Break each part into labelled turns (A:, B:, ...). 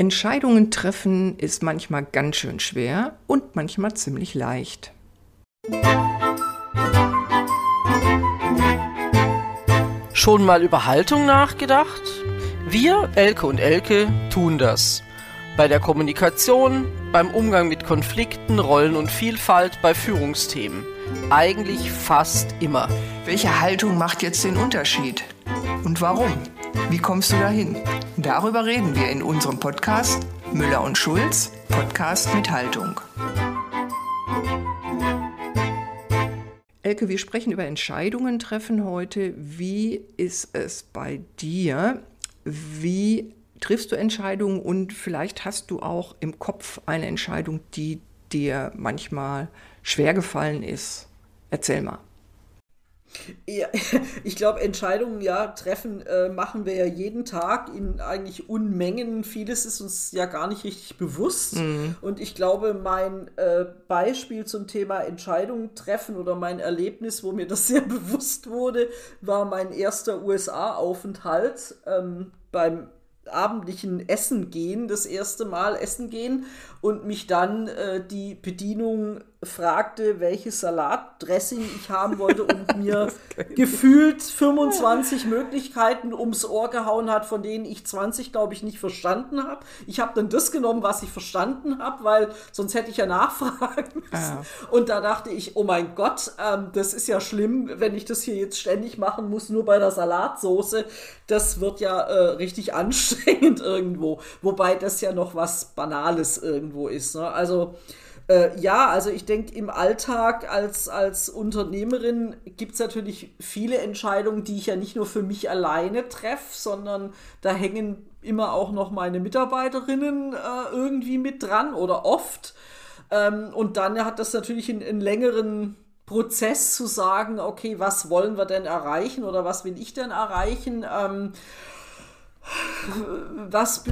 A: Entscheidungen treffen ist manchmal ganz schön schwer und manchmal ziemlich leicht.
B: Schon mal über Haltung nachgedacht? Wir, Elke und Elke, tun das. Bei der Kommunikation, beim Umgang mit Konflikten, Rollen und Vielfalt, bei Führungsthemen. Eigentlich fast immer.
A: Welche Haltung macht jetzt den Unterschied? Und warum? Wie kommst du dahin? Darüber reden wir in unserem Podcast Müller und Schulz, Podcast mit Haltung. Elke, wir sprechen über Entscheidungen treffen heute. Wie ist es bei dir? Wie triffst du Entscheidungen und vielleicht hast du auch im Kopf eine Entscheidung, die dir manchmal schwer gefallen ist? Erzähl mal.
C: Ja, ich glaube, Entscheidungen ja treffen äh, machen wir ja jeden Tag in eigentlich Unmengen. Vieles ist uns ja gar nicht richtig bewusst. Mhm. Und ich glaube, mein äh, Beispiel zum Thema Entscheidungen treffen oder mein Erlebnis, wo mir das sehr bewusst wurde, war mein erster USA-Aufenthalt ähm, beim abendlichen Essen gehen, das erste Mal essen gehen und mich dann äh, die Bedienung fragte, welches Salatdressing ich haben wollte und mir gefühlt 25 Möglichkeiten ums Ohr gehauen hat, von denen ich 20, glaube ich, nicht verstanden habe. Ich habe dann das genommen, was ich verstanden habe, weil sonst hätte ich ja nachfragen müssen. Ah. Und da dachte ich, oh mein Gott, ähm, das ist ja schlimm, wenn ich das hier jetzt ständig machen muss, nur bei der Salatsoße. Das wird ja äh, richtig anstrengend irgendwo. Wobei das ja noch was Banales irgendwo ist. Ne? Also äh, ja, also ich denke, im Alltag als, als Unternehmerin gibt es natürlich viele Entscheidungen, die ich ja nicht nur für mich alleine treffe, sondern da hängen immer auch noch meine Mitarbeiterinnen äh, irgendwie mit dran oder oft. Ähm, und dann hat das natürlich einen, einen längeren Prozess zu sagen, okay, was wollen wir denn erreichen oder was will ich denn erreichen? Ähm, was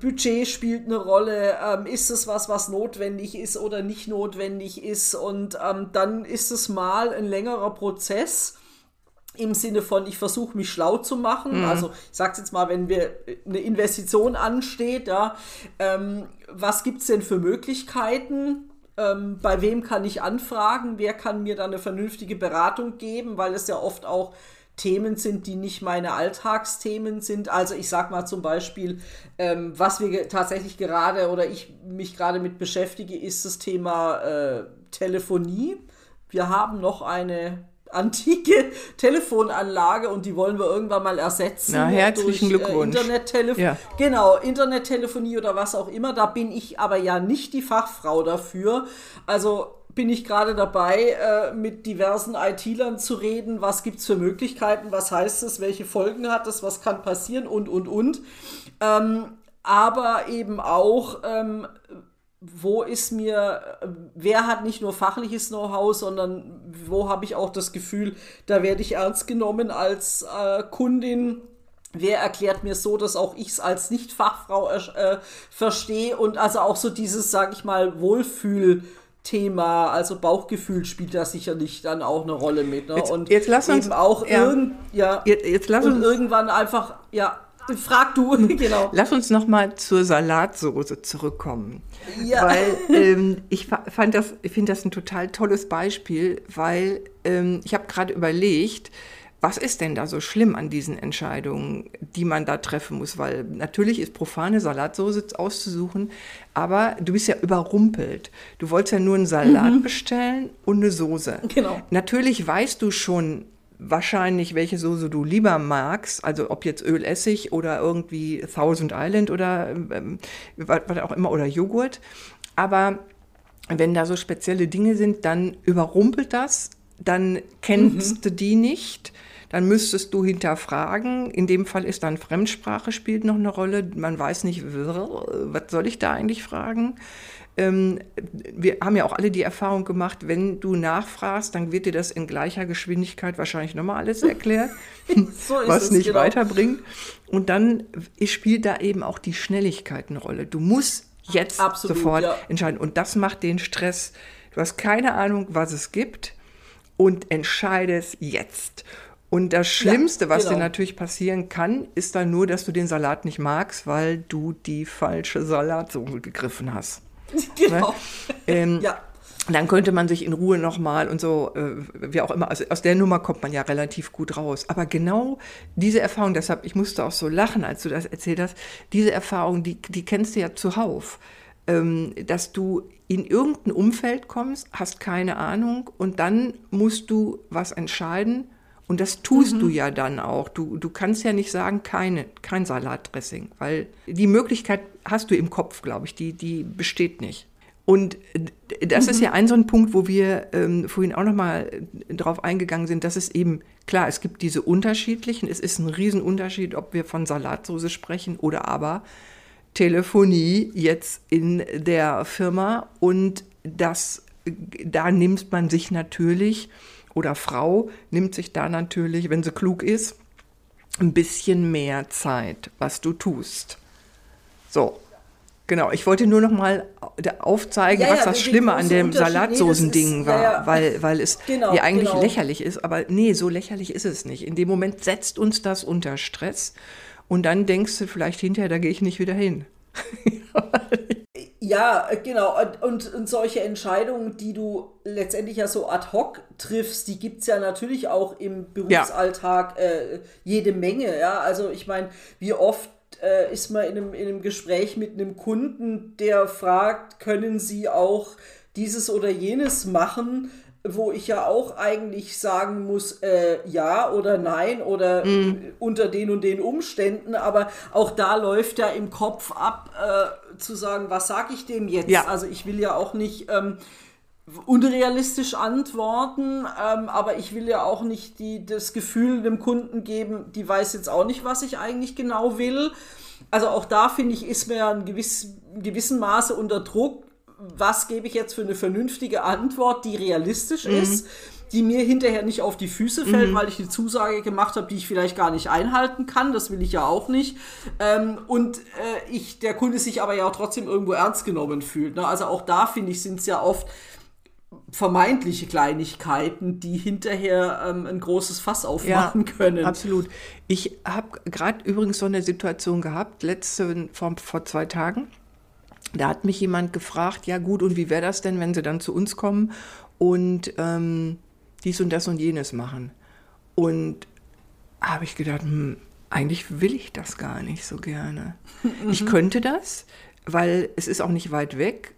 C: Budget spielt eine Rolle, ähm, ist es was, was notwendig ist oder nicht notwendig ist und ähm, dann ist es mal ein längerer Prozess im Sinne von, ich versuche mich schlau zu machen. Mhm. Also ich sage jetzt mal, wenn wir eine Investition ansteht, ja, ähm, was gibt es denn für Möglichkeiten? Ähm, bei wem kann ich anfragen? Wer kann mir da eine vernünftige Beratung geben? Weil es ja oft auch Themen sind, die nicht meine Alltagsthemen sind. Also ich sage mal zum Beispiel, ähm, was wir tatsächlich gerade oder ich mich gerade mit beschäftige, ist das Thema äh, Telefonie. Wir haben noch eine antike Telefonanlage und die wollen wir irgendwann mal ersetzen.
A: Na, herzlichen durch, äh, Glückwunsch.
C: Äh, Internettelef ja. Genau, Internettelefonie oder was auch immer. Da bin ich aber ja nicht die Fachfrau dafür. Also bin ich gerade dabei, äh, mit diversen IT-Lern zu reden. Was gibt es für Möglichkeiten? Was heißt es? Welche Folgen hat es? Was kann passieren? Und, und, und. Ähm, aber eben auch, ähm, wo ist mir, wer hat nicht nur fachliches Know-how, sondern wo habe ich auch das Gefühl, da werde ich ernst genommen als äh, Kundin. Wer erklärt mir so, dass auch ich es als Nicht-Fachfrau äh, verstehe und also auch so dieses, sage ich mal, Wohlfühl- Thema, also Bauchgefühl spielt da sicherlich dann auch eine Rolle mit. Ne?
A: Jetzt,
C: und
A: jetzt lass uns
C: eben auch ja, irgend, ja,
A: jetzt, jetzt lass uns
C: irgendwann einfach, ja, frag du, genau.
A: Lass uns noch mal zur Salatsoße zurückkommen, ja. weil ähm, ich fand das, ich finde das ein total tolles Beispiel, weil ähm, ich habe gerade überlegt, was ist denn da so schlimm an diesen Entscheidungen, die man da treffen muss? Weil natürlich ist profane Salatsoße auszusuchen, aber du bist ja überrumpelt. Du wolltest ja nur einen Salat mhm. bestellen und eine Soße.
C: Genau.
A: Natürlich weißt du schon wahrscheinlich, welche Soße du lieber magst, also ob jetzt Ölessig oder irgendwie Thousand Island oder ähm, was, auch immer oder Joghurt. Aber wenn da so spezielle Dinge sind, dann überrumpelt das, dann kennst mhm. du die nicht dann müsstest du hinterfragen. In dem Fall ist dann Fremdsprache spielt noch eine Rolle. Man weiß nicht, was soll ich da eigentlich fragen? Ähm, wir haben ja auch alle die Erfahrung gemacht, wenn du nachfragst, dann wird dir das in gleicher Geschwindigkeit wahrscheinlich nochmal alles erklärt, so was nicht genau. weiterbringt. Und dann spielt da eben auch die Schnelligkeit eine Rolle. Du musst jetzt Absolut, sofort ja. entscheiden. Und das macht den Stress. Du hast keine Ahnung, was es gibt und entscheidest jetzt. Und das Schlimmste,
C: Ja,
A: was
C: genau.
A: dir natürlich passieren kann, ist dann nur, dass du den Salat nicht magst, weil du die falsche Salatsoße gegriffen hast.
C: Genau.
A: Ähm,
C: Ja.
A: Dann könnte man sich in Ruhe nochmal und so, äh, wie auch immer, also aus der Nummer kommt man ja relativ gut raus. Aber genau diese Erfahrung, deshalb, ich musste auch so lachen, als du das erzählt hast, diese Erfahrung, die, die kennst du ja zuhauf. Ähm, dass du in irgendein Umfeld kommst, hast keine Ahnung und dann musst du was entscheiden und das tust du ja dann auch. Du, du kannst ja nicht sagen, keine, kein Salatdressing, weil die Möglichkeit hast du im Kopf, glaube ich, die, die besteht nicht. Und das ist ja ein so ein Punkt, wo wir ähm, vorhin auch nochmal drauf eingegangen sind, dass es eben, klar, es gibt diese unterschiedlichen, es ist ein Riesenunterschied, ob wir von Salatsoße sprechen oder aber Telefonie jetzt in der Firma und das, da nimmt man sich natürlich, oder Frau nimmt sich da natürlich, wenn sie klug ist, ein bisschen mehr Zeit, was du tust. So. Genau, ich wollte nur noch mal aufzeigen,
C: Ja,
A: was
C: ja,
A: das Schlimme an dem.
C: Nee,
A: Salatsoßending
C: ist-
A: war,
C: ja.
A: weil, weil es
C: Genau,
A: ja eigentlich
C: genau.
A: lächerlich ist. Aber nee, so lächerlich ist es nicht. In dem Moment setzt uns das unter Stress und dann denkst du vielleicht hinterher, da gehe ich nicht wieder hin.
C: Ja, äh, genau. Und, und, solche Entscheidungen, die du letztendlich ja so ad hoc triffst, die gibt es ja natürlich auch im Berufsalltag äh, jede Menge. Ja, also ich meine, wie oft äh, ist man in einem, in einem Gespräch mit einem Kunden, der fragt, können Sie auch dieses oder jenes machen? wo ich ja auch eigentlich sagen muss, äh, ja oder nein oder
A: Mhm.
C: unter den und den Umständen, aber auch da läuft ja im Kopf ab, äh, zu sagen, was sage ich dem jetzt?
A: Ja.
C: Also ich will ja auch nicht ähm, unrealistisch antworten, ähm, aber ich will ja auch nicht die, das Gefühl dem Kunden geben, die weiß jetzt auch nicht, was ich eigentlich genau will. Also auch da finde ich, ist mir ein gewiss, in gewissem Maße unter Druck, was gebe ich jetzt für eine vernünftige Antwort, die realistisch ist, die mir hinterher nicht auf die Füße fällt, weil ich eine Zusage gemacht habe, die ich vielleicht gar nicht einhalten kann. Das will ich ja auch nicht. Ähm, und äh, ich, der Kunde sich aber ja auch trotzdem irgendwo ernst genommen fühlt. Ne? Also auch da finde ich, sind es ja oft vermeintliche Kleinigkeiten, die hinterher ähm, ein großes Fass aufmachen können.
A: Absolut. Ich habe gerade übrigens so eine Situation gehabt, letzte, vor, vor zwei Tagen. Da hat mich jemand gefragt, ja gut, und wie wäre das denn, wenn sie dann zu uns kommen und ähm, dies und das und jenes machen? Und habe ich gedacht, hm, eigentlich will ich das gar nicht so gerne. Ich könnte das, weil es ist auch nicht weit weg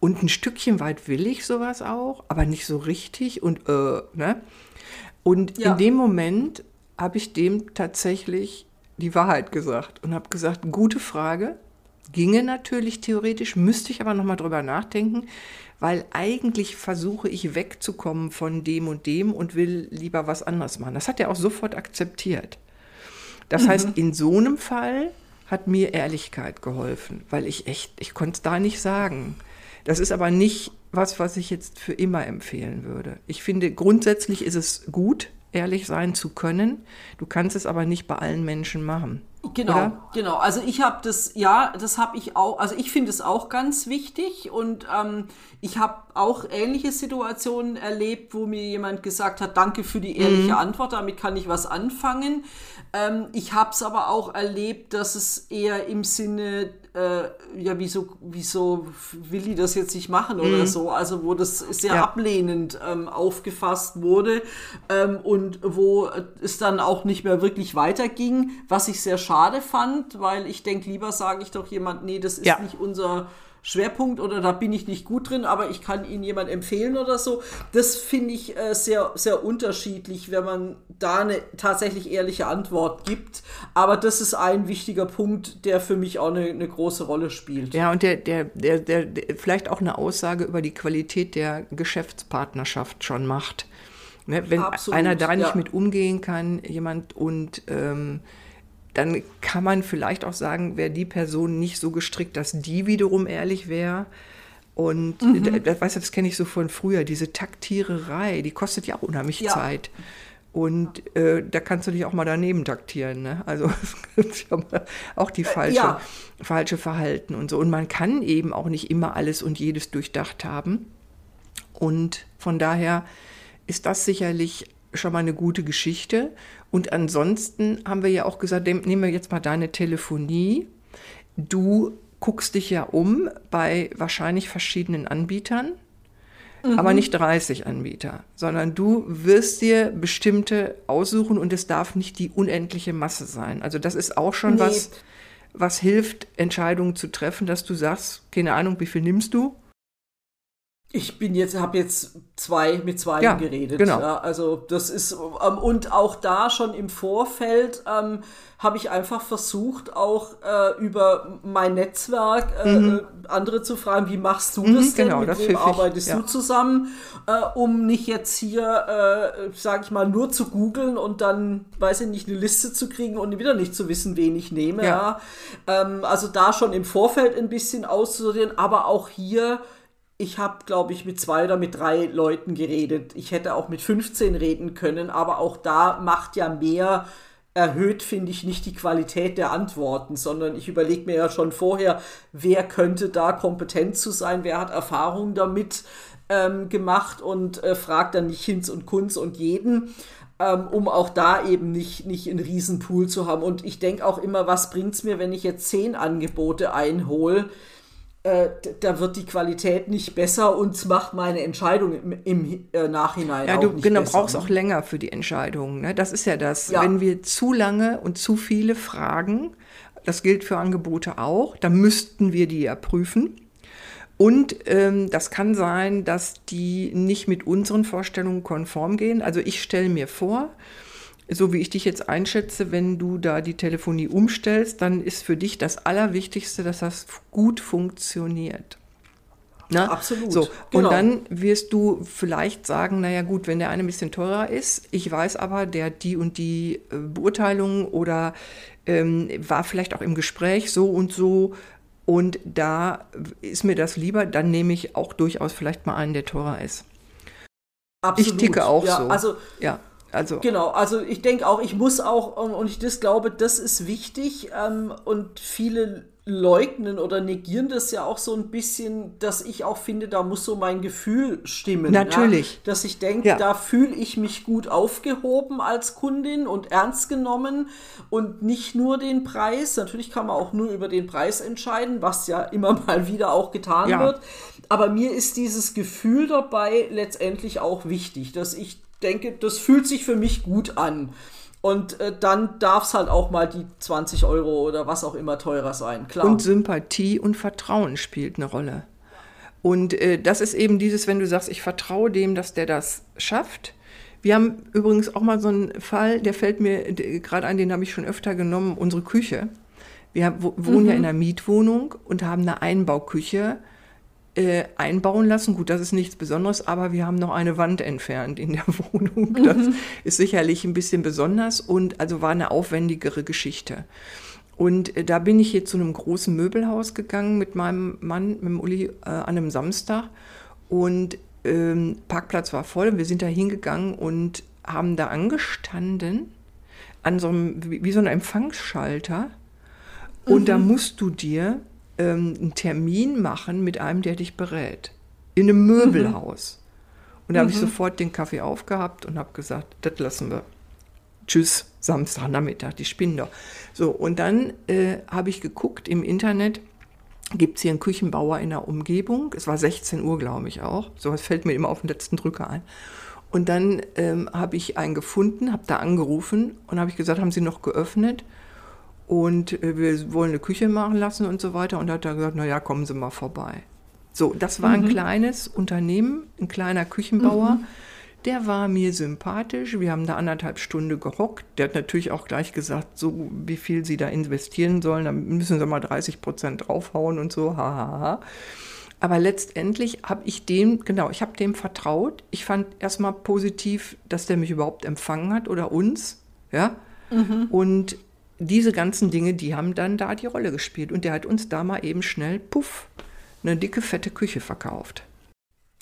A: und ein Stückchen weit will ich sowas auch, aber nicht so richtig und äh, ne? Und
C: Ja.
A: in dem Moment habe ich dem tatsächlich die Wahrheit gesagt und habe gesagt, gute Frage, ginge natürlich theoretisch, müsste ich aber noch mal drüber nachdenken, weil eigentlich versuche ich wegzukommen von dem und dem und will lieber was anderes machen. Das hat er auch sofort akzeptiert. Das heißt, in so einem Fall hat mir Ehrlichkeit geholfen, weil ich echt, ich konnte es da nicht sagen. Das ist aber nicht was, was ich jetzt für immer empfehlen würde. Ich finde, grundsätzlich ist es gut, ehrlich sein zu können. Du kannst es aber nicht bei allen Menschen machen.
C: Genau,
A: Oder?
C: genau. Also ich habe das, ja, das habe ich auch, also ich finde es auch ganz wichtig und ähm, ich habe auch ähnliche Situationen erlebt, wo mir jemand gesagt hat, danke für die ehrliche Antwort, damit kann ich was anfangen. Ähm, ich habe es aber auch erlebt, dass es eher im Sinne, äh, ja, wieso, wieso will die das jetzt nicht machen oder so, also wo das sehr
A: Ja.
C: ablehnend ähm, aufgefasst wurde ähm, und wo es dann auch nicht mehr wirklich weiterging, was ich sehr schade fand, weil ich denke, lieber sage ich doch jemand, nee, das ist
A: Ja.
C: nicht unser Schwerpunkt oder da bin ich nicht gut drin, aber ich kann Ihnen jemand empfehlen oder so. Das finde ich äh, sehr, sehr unterschiedlich, wenn man da eine tatsächlich ehrliche Antwort gibt. Aber das ist ein wichtiger Punkt, der für mich auch eine, eine große Rolle spielt.
A: Ja, und der, der, der, der, der vielleicht auch eine Aussage über die Qualität der Geschäftspartnerschaft schon macht. Ne, wenn
C: Absolut,
A: einer da nicht
C: ja.
A: mit umgehen kann, jemand und ähm, dann kann man vielleicht auch sagen, wäre die Person nicht so gestrickt, dass die wiederum ehrlich wäre. Und
C: Mhm.
A: das, weißt du, das kenne ich so von früher, diese Taktiererei, die kostet ja auch unheimlich
C: Ja.
A: Zeit. Und äh, da kannst du dich auch mal daneben taktieren. Ne? Also auch die falsche,
C: ja.
A: falsche Verhalten und so. Und man kann eben auch nicht immer alles und jedes durchdacht haben. Und von daher ist das sicherlich schon mal eine gute Geschichte. Und ansonsten haben wir ja auch gesagt, nehmen wir jetzt mal deine Telefonie. Du guckst dich ja um bei wahrscheinlich verschiedenen Anbietern, mhm. aber nicht 30 Anbieter, sondern du wirst dir bestimmte aussuchen und es darf nicht die unendliche Masse sein. Also das ist auch schon nee. was, was hilft, Entscheidungen zu treffen, dass du sagst, keine Ahnung, wie viel nimmst du?
C: Ich bin jetzt, habe jetzt zwei mit zwei
A: ja,
C: geredet.
A: Genau.
C: Ja, also das ist ähm, und auch da schon im Vorfeld ähm, habe ich einfach versucht, auch äh, über mein Netzwerk äh, mhm. andere zu fragen, wie machst du mhm, das denn?
A: Genau,
C: mit
A: das
C: wem arbeitest ich, ja. du zusammen? Äh, um nicht jetzt hier, äh, sage ich mal, nur zu googeln und dann, weiß ich nicht, eine Liste zu kriegen und wieder nicht zu wissen, wen ich nehme. Ja. ja. Ähm, also da schon im Vorfeld ein bisschen auszusortieren, aber auch hier ich habe, glaube ich, mit zwei oder mit drei Leuten geredet. Ich hätte auch mit 15 reden können, aber auch da macht ja mehr erhöht, finde ich, nicht die Qualität der Antworten, sondern ich überlege mir ja schon vorher, wer könnte da kompetent zu sein, wer hat Erfahrung damit ähm, gemacht und äh, fragt dann nicht Hinz und Kunz und jeden. Ähm, um auch da eben nicht, nicht einen Riesenpool zu haben. Und ich denke auch immer, was bringt es mir, wenn ich jetzt zehn Angebote einhole? Äh, da wird die Qualität nicht besser und macht meine Entscheidung im, im äh, Nachhinein
A: ja,
C: auch
A: du
C: nicht
A: genau,
C: besser.
A: brauchst ne? auch länger für die Entscheidung. Ne? Das ist ja das. Ja. Wenn wir zu lange und zu viele fragen, das gilt für Angebote auch, dann müssten wir die ja prüfen. Und ähm, das kann sein, dass die nicht mit unseren Vorstellungen konform gehen. Also ich stelle mir vor, so wie ich dich jetzt einschätze, wenn du da die Telefonie umstellst, dann ist für dich das Allerwichtigste, dass das gut funktioniert.
C: Na? Absolut.
A: So, genau. und dann wirst du vielleicht sagen, naja gut, wenn der eine ein bisschen teurer ist, ich weiß aber, der die und die äh, Beurteilung oder ähm, war vielleicht auch im Gespräch so und so und da ist mir das lieber, dann nehme ich auch durchaus vielleicht mal einen, der teurer ist.
C: Absolut.
A: Ich ticke auch
C: ja,
A: so.
C: Also ja. Also. Genau, also ich denke auch, ich muss auch, und ich das glaube, das ist wichtig ähm, und viele leugnen oder negieren das ja auch so ein bisschen, dass ich auch finde, da muss so mein Gefühl stimmen.
A: Natürlich.
C: Ja? Dass ich denke, ja. da fühle ich mich gut aufgehoben als Kundin und ernst genommen und nicht nur den Preis. Natürlich kann man auch nur über den Preis entscheiden, was ja immer mal wieder auch getan ja. wird. Aber mir ist dieses Gefühl dabei letztendlich auch wichtig, dass ich denke, das fühlt sich für mich gut an. Und äh, dann darf es halt auch mal die 20 Euro oder was auch immer teurer sein, klar.
A: Und Sympathie und Vertrauen spielt eine Rolle. Und äh, das ist eben dieses, wenn du sagst, ich vertraue dem, dass der das schafft. Wir haben übrigens auch mal so einen Fall, der fällt mir gerade ein, den habe ich schon öfter genommen, unsere Küche. Wir wohnen mhm. ja in einer Mietwohnung und haben eine Einbauküche äh, einbauen lassen. Gut, das ist nichts Besonderes, aber wir haben noch eine Wand entfernt in der Wohnung. Das mhm. ist sicherlich ein bisschen besonders und also war eine aufwendigere Geschichte. Und äh, da bin ich hier zu einem großen Möbelhaus gegangen mit meinem Mann, mit dem Uli, äh, an einem Samstag. Und ähm, Parkplatz war voll. Wir sind da hingegangen und haben da angestanden an so einem, wie, wie so einem Empfangsschalter. Und mhm. da musst du dir ähm, einen Termin machen mit einem, der dich berät. In einem Möbelhaus. Mhm. Und da habe ich mhm. sofort den Kaffee aufgehabt und habe gesagt, das lassen wir. Tschüss, Samstagnachmittag, die spinnen doch. So, und dann äh, habe ich geguckt im Internet, gibt es hier einen Küchenbauer in der Umgebung. Es war 16 Uhr, glaube ich auch. So was fällt mir immer auf den letzten Drücker ein. Und dann ähm, habe ich einen gefunden, habe da angerufen und habe ich gesagt, haben Sie noch geöffnet? Und äh, wir wollen eine Küche machen lassen und so weiter. Und hat er gesagt, naja, kommen Sie mal vorbei. So, das war mhm. ein kleines Unternehmen, ein kleiner Küchenbauer. Mhm. Der war mir sympathisch. Wir haben da anderthalb Stunden gehockt. Der hat natürlich auch gleich gesagt, so wie viel Sie da investieren sollen. Da müssen Sie mal 30 Prozent draufhauen und so. Ha. Aber letztendlich habe ich dem, genau, ich habe dem vertraut. Ich fand erstmal positiv, dass der mich überhaupt empfangen hat oder uns. Ja. Mhm. Und diese ganzen Dinge, die haben dann da die Rolle gespielt. Und der hat uns da mal eben schnell, puff, eine dicke, fette Küche verkauft.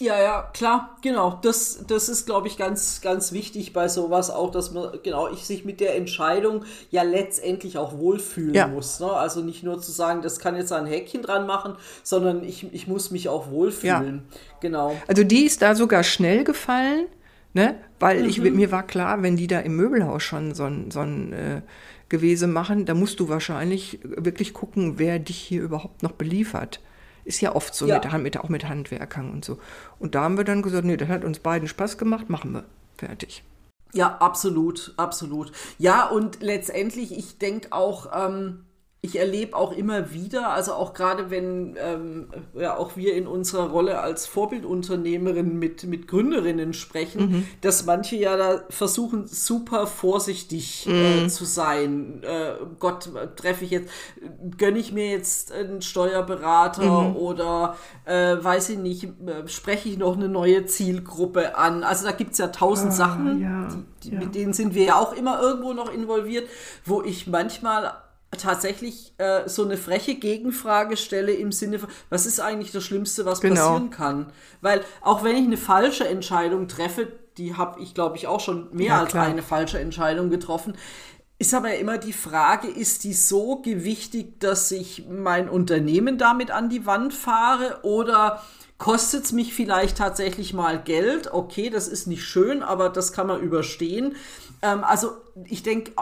C: Ja, ja, klar, genau. Das, das ist, glaube ich, ganz, ganz wichtig bei sowas auch, dass man, genau, ich sich mit der Entscheidung ja letztendlich auch wohlfühlen ja. muss. Ne? Also nicht nur zu sagen, das kann jetzt ein Häkchen dran machen, sondern ich, ich muss mich auch wohlfühlen. Ja. Genau.
A: Also die ist da sogar schnell gefallen Ne? Weil ich, mhm. mir war klar, wenn die da im Möbelhaus schon so ein, so ein äh, Gewese machen, da musst du wahrscheinlich wirklich gucken, wer dich hier überhaupt noch beliefert. Ist ja oft so, ja. Mit, mit, auch mit Handwerkern und so. Und da haben wir dann gesagt, nee, das hat uns beiden Spaß gemacht, machen wir. Fertig.
C: Ja, absolut, absolut. Ja, und letztendlich, ich denke auch, ähm, ich erlebe auch immer wieder, also auch gerade wenn ähm, ja auch wir in unserer Rolle als Vorbildunternehmerin mit, mit Gründerinnen sprechen, mhm. dass manche ja da versuchen, super vorsichtig äh, mhm. äh, zu sein. Äh, Gott, treffe ich jetzt, gönne ich mir jetzt einen Steuerberater mhm. oder äh, weiß ich nicht, äh, spreche ich noch eine neue Zielgruppe an. Also da gibt es ja tausend ah, Sachen, ja, die, die, ja. mit denen sind wir ja auch immer irgendwo noch involviert, wo ich manchmal tatsächlich äh, so eine freche Gegenfrage stelle im Sinne von, was ist eigentlich das Schlimmste, was genau. passieren kann? Weil auch wenn ich eine falsche Entscheidung treffe, die habe ich, glaube ich, auch schon mehr ja, als klar. eine falsche Entscheidung getroffen, ist aber immer die Frage, ist die so gewichtig, dass ich mein Unternehmen damit an die Wand fahre oder kostet es mich vielleicht tatsächlich mal Geld? Okay, das ist nicht schön, aber das kann man überstehen. Ähm, also ich denke,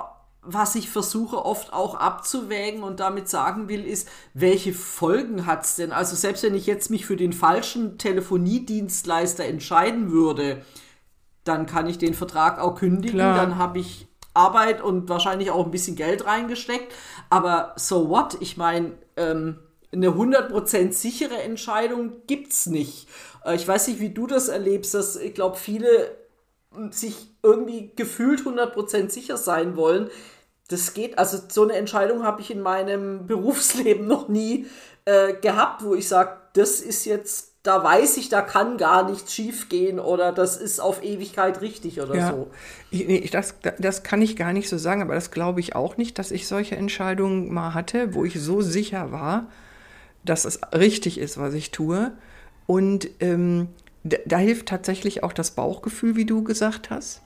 C: was ich versuche oft auch abzuwägen und damit sagen will, ist, welche Folgen hat es denn? Also selbst wenn ich jetzt mich für den falschen Telefoniedienstleister entscheiden würde, dann kann ich den Vertrag auch kündigen, Klar. dann habe ich Arbeit und wahrscheinlich auch ein bisschen Geld reingesteckt. Aber so what? Ich meine, ähm, eine 100% sichere Entscheidung gibt es nicht. Äh, ich weiß nicht, wie du das erlebst, dass ich glaube, viele sich irgendwie gefühlt 100% sicher sein wollen das geht, also so eine Entscheidung habe ich in meinem Berufsleben noch nie äh, gehabt, wo ich sage, das ist jetzt, da weiß ich, da kann gar nichts schiefgehen oder das ist auf Ewigkeit richtig oder ja. so.
A: Ich, nee, das, das kann ich gar nicht so sagen, aber das glaube ich auch nicht, dass ich solche Entscheidungen mal hatte, wo ich so sicher war, dass es richtig ist, was ich tue. Und ähm, da, da hilft tatsächlich auch das Bauchgefühl, wie du gesagt hast.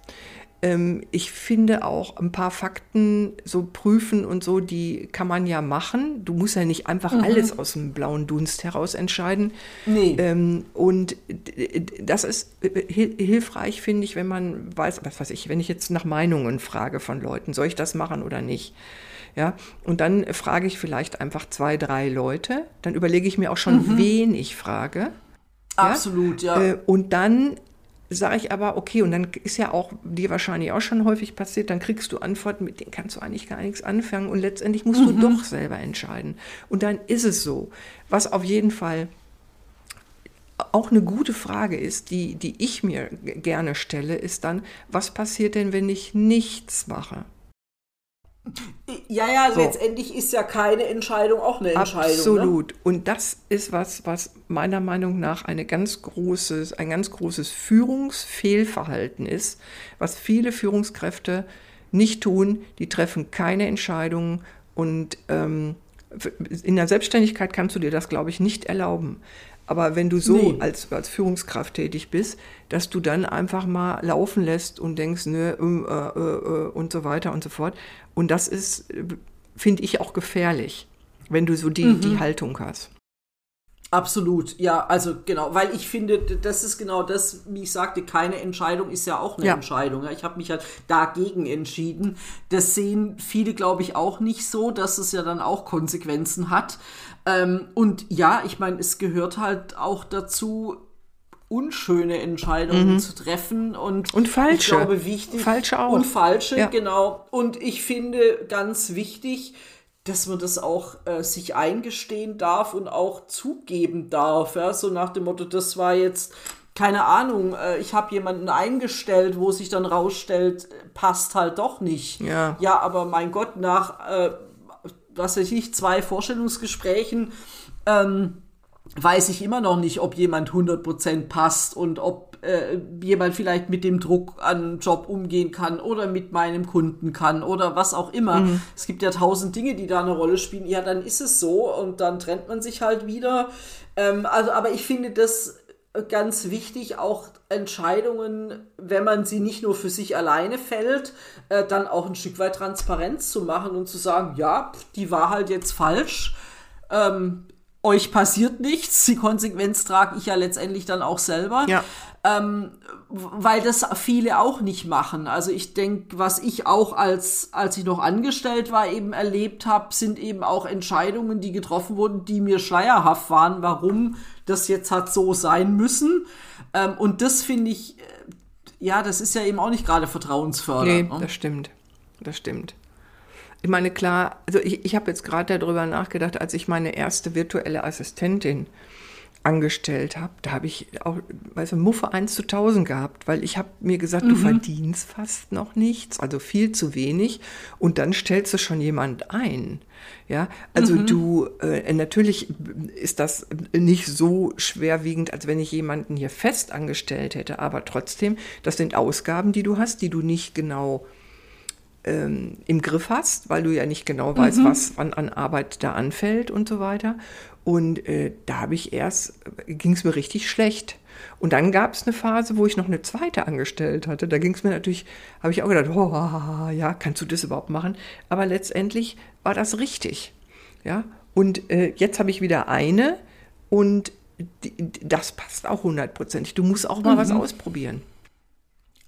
A: Ähm, ich finde auch ein paar Fakten so prüfen und so, die kann man ja machen. Du musst ja nicht einfach mhm. alles aus dem blauen Dunst heraus entscheiden. Nee. Ähm, und das ist hilfreich, finde ich, wenn man weiß, was weiß ich, wenn ich jetzt nach Meinungen frage von Leuten, soll ich das machen oder nicht? Ja, und dann frage ich vielleicht einfach zwei, drei Leute. Dann überlege ich mir auch schon, mhm. wen ich frage.
C: Absolut, ja.
A: ja. Äh, und dann sage ich aber, okay, und dann ist ja auch dir wahrscheinlich auch schon häufig passiert, dann kriegst du Antworten, mit denen kannst du eigentlich gar nichts anfangen und letztendlich musst mhm. du doch selber entscheiden. Und dann ist es so. Was auf jeden Fall auch eine gute Frage ist, die, die ich mir gerne stelle, ist dann, was passiert denn, wenn ich nichts mache?
C: Ja, ja, so. letztendlich ist ja keine Entscheidung auch eine Entscheidung. Ne?
A: Absolut. Ne? Und das ist was, was meiner Meinung nach eine ganz großes, ein ganz großes Führungsfehlverhalten ist, was viele Führungskräfte nicht tun. Die treffen keine Entscheidungen und ähm, in der Selbstständigkeit kannst du dir das, glaube ich, nicht erlauben. Aber wenn du so nee. als, als Führungskraft tätig bist, dass du dann einfach mal laufen lässt und denkst, ne, äh, äh, äh, und so weiter und so fort. Und das ist, finde ich, auch gefährlich, wenn du so die, mhm. die Haltung hast.
C: Absolut, ja, also genau, weil ich finde, das ist genau das, wie ich sagte, keine Entscheidung ist ja auch eine ja. Entscheidung. Ich habe mich halt dagegen entschieden. Das sehen viele, glaube ich, auch nicht so, dass es ja dann auch Konsequenzen hat. Ähm, und ja, ich meine, es gehört halt auch dazu, unschöne Entscheidungen mhm. zu treffen und,
A: und falsche.
C: Ich glaube, wichtig.
A: Falsche auch.
C: Und falsche, ja. genau. Und ich finde ganz wichtig, dass man das auch äh, sich eingestehen darf und auch zugeben darf. Ja? So nach dem Motto, das war jetzt, keine Ahnung, äh, ich habe jemanden eingestellt, wo sich dann rausstellt, passt halt doch nicht.
A: Ja,
C: ja aber mein Gott, nach äh, was weiß ich, zwei Vorstellungsgesprächen, ähm, weiß ich immer noch nicht, ob jemand 100% passt und ob äh, jemand vielleicht mit dem Druck an Job umgehen kann oder mit meinem Kunden kann oder was auch immer. Mhm. Es gibt ja tausend Dinge, die da eine Rolle spielen. Ja, dann ist es so und dann trennt man sich halt wieder. Ähm, also, aber ich finde das ganz wichtig, auch Entscheidungen, wenn man sie nicht nur für sich alleine fällt, äh, dann auch ein Stück weit Transparenz zu machen und zu sagen, ja, die war halt jetzt falsch. Ähm, euch passiert nichts. Die Konsequenz trage ich ja letztendlich dann auch selber.
A: Ja.
C: Ähm, weil das viele auch nicht machen. Also ich denke, was ich auch als, als ich noch angestellt war, eben erlebt habe, sind eben auch Entscheidungen, die getroffen wurden, die mir schleierhaft waren, warum das jetzt hat so sein müssen. Ähm, und das finde ich, äh, ja, das ist ja eben auch nicht gerade vertrauensfördernd.
A: Nee, ne? das stimmt. Das stimmt. Ich meine, klar, also ich, ich habe jetzt gerade darüber nachgedacht, als ich meine erste virtuelle Assistentin angestellt habe, da habe ich auch, weißt du, Muffe 1 zu 1000 gehabt, weil ich habe mir gesagt, mhm. du verdienst fast noch nichts, also viel zu wenig und dann stellst du schon jemand ein. Ja, also mhm. du, äh, natürlich ist das nicht so schwerwiegend, als wenn ich jemanden hier fest angestellt hätte, aber trotzdem, das sind Ausgaben, die du hast, die du nicht genau ähm, im Griff hast, weil du ja nicht genau weißt, mhm. was wann an Arbeit da anfällt und so weiter. Und äh, da habe ich erst, ging es mir richtig schlecht. Und dann gab es eine Phase, wo ich noch eine zweite angestellt hatte. Da ging es mir natürlich, habe ich auch gedacht, oh, ja, kannst du das überhaupt machen? Aber letztendlich war das richtig. Ja, und äh, jetzt habe ich wieder eine und die, das passt auch hundertprozentig. Du musst auch mal mhm. was ausprobieren.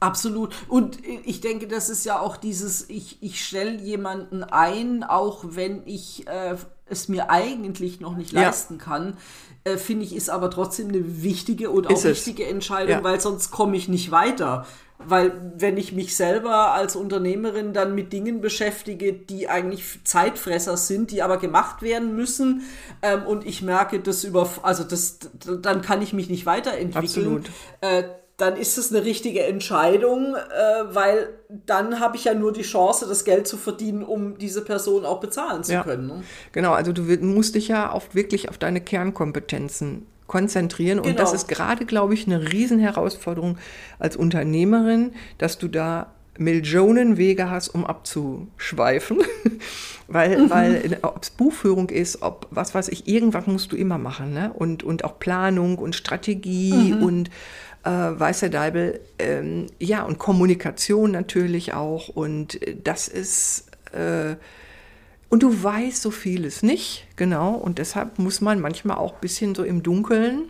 C: Absolut. Und ich denke, das ist ja auch dieses, ich, ich stelle jemanden ein, auch wenn ich äh, es mir eigentlich noch nicht ja. leisten kann, äh, finde ich, ist aber trotzdem eine wichtige und auch richtige Entscheidung, ja. weil sonst komme ich nicht weiter. Weil wenn ich mich selber als Unternehmerin dann mit Dingen beschäftige, die eigentlich Zeitfresser sind, die aber gemacht werden müssen, ähm, und ich merke, das über, also das, dann kann ich mich nicht weiterentwickeln.
A: Absolut. Äh,
C: dann ist es eine richtige Entscheidung, äh, weil dann habe ich ja nur die Chance, das Geld zu verdienen, um diese Person auch bezahlen zu ja. können. Ne?
A: Genau, also du musst dich ja auf, wirklich auf deine Kernkompetenzen konzentrieren. Und genau. das ist gerade, glaube ich, eine Riesenherausforderung als Unternehmerin, dass du da Millionen Wege hast, um abzuschweifen. weil, mhm. weil ob es Buchführung ist, ob was weiß ich, irgendwas musst du immer machen. Ne? Und, und auch Planung und Strategie mhm. und äh, Weißer Deibel, ähm, ja, und Kommunikation natürlich auch. Und äh, das ist, äh, und du weißt so vieles nicht, genau. Und deshalb muss man manchmal auch ein bisschen so im Dunkeln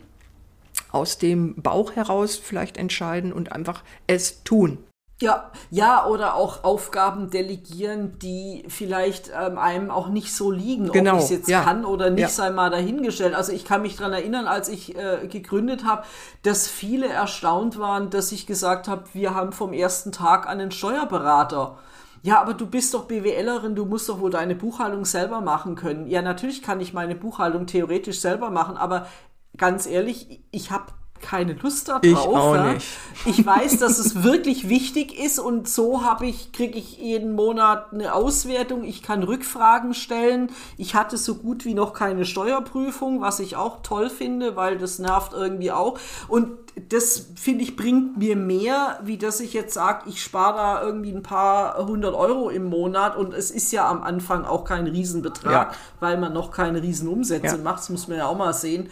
A: aus dem Bauch heraus vielleicht entscheiden und einfach es tun.
C: Ja, ja, oder auch Aufgaben delegieren, die vielleicht ähm, einem auch nicht so liegen,
A: genau,
C: ob ich es jetzt
A: ja.
C: kann oder nicht,
A: ja.
C: sei mal dahingestellt. Also ich kann mich daran erinnern, als ich äh, gegründet habe, dass viele erstaunt waren, dass ich gesagt habe, wir haben vom ersten Tag einen Steuerberater. Ja, aber du bist doch BWLerin, du musst doch wohl deine Buchhaltung selber machen können. Ja, natürlich kann ich meine Buchhaltung theoretisch selber machen, aber ganz ehrlich, ich habe keine Lust darauf.
A: Ich auch ja. nicht.
C: Ich weiß, dass es wirklich wichtig ist und so habe ich, kriege ich jeden Monat eine Auswertung. Ich kann Rückfragen stellen. Ich hatte so gut wie noch keine Steuerprüfung, was ich auch toll finde, weil das nervt irgendwie auch. Und das finde ich bringt mir mehr, wie dass ich jetzt sage, ich spare da irgendwie ein paar hundert Euro im Monat und es ist ja am Anfang auch kein Riesenbetrag, ja. weil man noch keine Riesenumsätze ja. macht. Das muss man ja auch mal sehen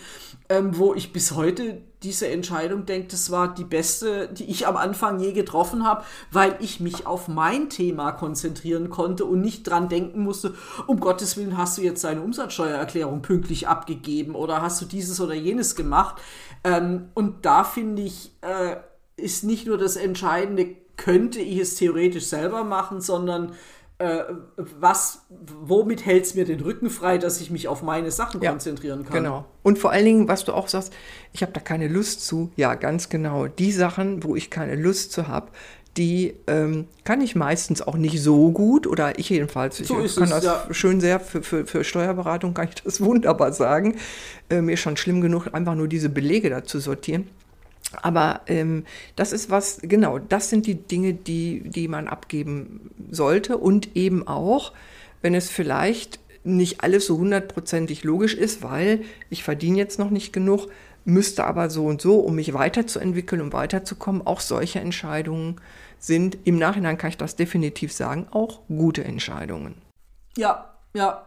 C: ähm, wo ich bis heute diese Entscheidung denke, das war die beste, die ich am Anfang je getroffen habe, weil ich mich auf mein Thema konzentrieren konnte und nicht dran denken musste, um Gottes Willen hast du jetzt deine Umsatzsteuererklärung pünktlich abgegeben oder hast du dieses oder jenes gemacht. Ähm, und da finde ich, äh, ist nicht nur das Entscheidende, könnte ich es theoretisch selber machen, sondern äh, was, womit hält es mir den Rücken frei, dass ich mich auf meine Sachen ja, konzentrieren kann.
A: Genau. Und vor allen Dingen, was du auch sagst, ich habe da keine Lust zu. Ja, ganz genau. Die Sachen, wo ich keine Lust zu habe, die ähm, kann ich meistens auch nicht so gut oder ich jedenfalls. So ich kann es, das ja. schön sehr für, für, für Steuerberatung kann ich das wunderbar sagen. Äh, mir ist schon schlimm genug, einfach nur diese Belege dazu sortieren. Aber ähm, das ist was, genau, das sind die Dinge, die, die man abgeben sollte und eben auch, wenn es vielleicht nicht alles so hundertprozentig logisch ist, weil ich verdiene jetzt noch nicht genug, müsste aber so und so, um mich weiterzuentwickeln, um weiterzukommen, auch solche Entscheidungen sind, im Nachhinein kann ich das definitiv sagen, auch gute Entscheidungen.
C: Ja, ja,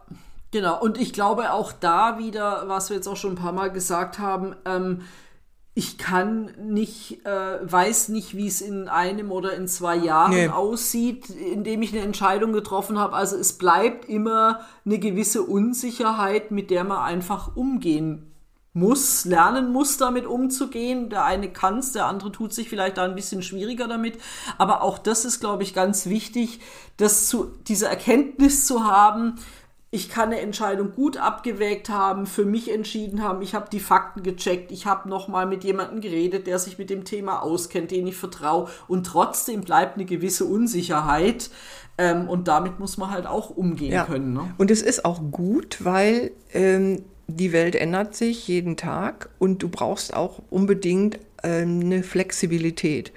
C: genau. Und ich glaube auch da wieder, was wir jetzt auch schon ein paar Mal gesagt haben, ähm, ich kann nicht, äh, weiß nicht, wie es in einem oder in zwei Jahren nee. aussieht, indem ich eine Entscheidung getroffen habe. Also es bleibt immer eine gewisse Unsicherheit, mit der man einfach umgehen muss, lernen muss, damit umzugehen. Der eine kann es, der andere tut sich vielleicht da ein bisschen schwieriger damit. Aber auch das ist, glaube ich, ganz wichtig, das zu, diese Erkenntnis zu haben, ich kann eine Entscheidung gut abgewägt haben, für mich entschieden haben, ich habe die Fakten gecheckt, ich habe nochmal mit jemandem geredet, der sich mit dem Thema auskennt, den ich vertraue und trotzdem bleibt eine gewisse Unsicherheit ähm, und damit muss man halt auch umgehen ja. können. Ne?
A: Und es ist auch gut, weil ähm, die Welt ändert sich jeden Tag und du brauchst auch unbedingt ähm, eine Flexibilität.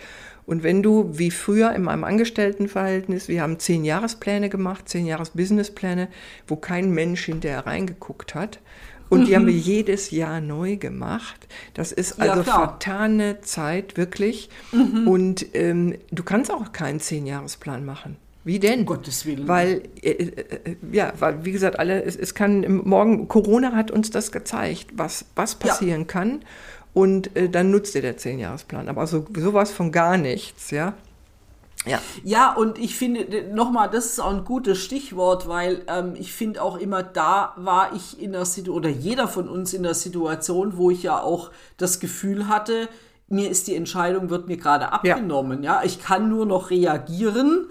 A: Und wenn du, wie früher in meinem Angestelltenverhältnis, wir haben zehn Jahrespläne gemacht, zehn Jahresbusinesspläne, wo kein Mensch hinterher reingeguckt hat. Und mhm. die haben wir jedes Jahr neu gemacht. Das ist also ja, vertane Zeit, wirklich. Mhm. Und ähm, du kannst auch keinen Zehn-Jahresplan machen. Wie denn? Um
C: Gottes Willen.
A: Weil, äh, äh, äh, ja, weil, wie gesagt, alle, es, es kann, morgen, Corona hat uns das gezeigt, was, was passieren ja. kann und äh, dann nutzt dir der Zehnjahresplan. Aber so, sowas von gar nichts, ja.
C: Ja. ja, und ich finde, nochmal, das ist auch ein gutes Stichwort, weil ähm, ich finde auch immer, da war ich in der Situation, oder jeder von uns in der Situation, wo ich ja auch das Gefühl hatte, mir ist die Entscheidung, wird mir gerade abgenommen. Ja. ja. ich kann nur noch reagieren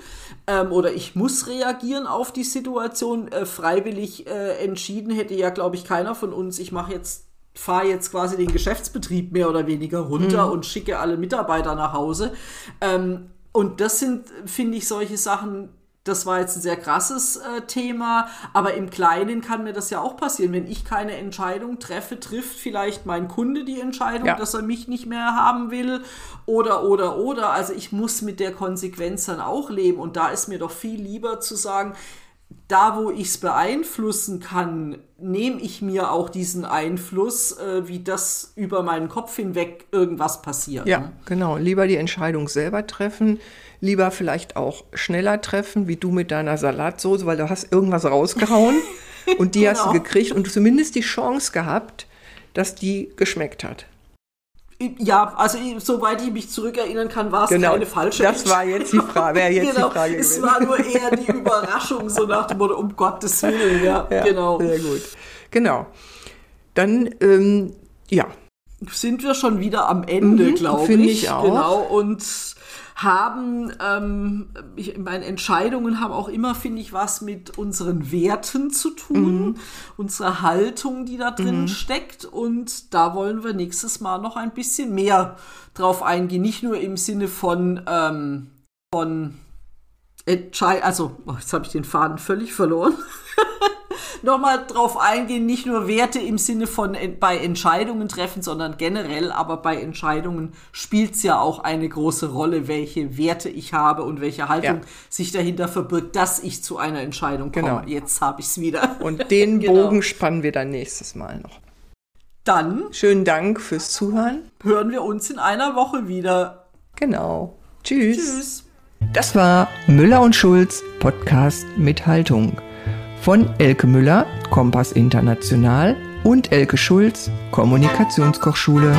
C: ähm, oder ich muss reagieren auf die Situation. Äh, freiwillig äh, entschieden hätte ja, glaube ich, keiner von uns. Ich mache jetzt fahre jetzt quasi den Geschäftsbetrieb mehr oder weniger runter mhm. und schicke alle Mitarbeiter nach Hause. Ähm, und das sind, finde ich, solche Sachen, das war jetzt ein sehr krasses äh, Thema, aber im Kleinen kann mir das ja auch passieren. Wenn ich keine Entscheidung treffe, trifft vielleicht mein Kunde die Entscheidung, ja. dass er mich nicht mehr haben will oder, oder, oder. Also ich muss mit der Konsequenz dann auch leben und da ist mir doch viel lieber zu sagen, da, wo ich es beeinflussen kann, nehme ich mir auch diesen Einfluss, äh, wie das über meinen Kopf hinweg irgendwas passiert.
A: Ja, ne? genau. Lieber die Entscheidung selber treffen, lieber vielleicht auch schneller treffen, wie du mit deiner Salatsoße, weil du hast irgendwas rausgehauen und die genau. hast du genau. gekriegt und zumindest die Chance gehabt, dass die geschmeckt hat.
C: Ja, also soweit ich mich zurückerinnern kann, war es genau, keine falsche
A: Das war jetzt die Frage. Wäre jetzt
C: genau,
A: die Frage
C: es war nur eher die Überraschung, so nach dem Motto, um Gottes Willen. Ja, ja genau.
A: Sehr gut. Genau. Dann, ähm, ja.
C: Sind wir schon wieder am Ende, mhm, glaube ich.
A: Finde ich auch.
C: Genau. Und haben, ähm, ich meine, Entscheidungen haben auch immer, finde ich, was mit unseren Werten zu tun, mhm. unserer Haltung, die da drin mhm. steckt. Und da wollen wir nächstes Mal noch ein bisschen mehr drauf eingehen. Nicht nur im Sinne von, ähm, von Entscheid also, oh, jetzt habe ich den Faden völlig verloren. nochmal drauf eingehen, nicht nur Werte im Sinne von bei Entscheidungen treffen, sondern generell, aber bei Entscheidungen spielt es ja auch eine große Rolle, welche Werte ich habe und welche Haltung ja. sich dahinter verbirgt, dass ich zu einer Entscheidung komme. Genau. Jetzt habe ich es wieder.
A: Und den genau. Bogen spannen wir dann nächstes Mal noch.
C: Dann
A: schönen Dank fürs Zuhören.
C: Hören wir uns in einer Woche wieder.
A: Genau. Tschüss. Tschüss. Das war Müller und Schulz Podcast mit Haltung von Elke Müller, Kompass International und Elke Schulz, Kommunikationskochschule.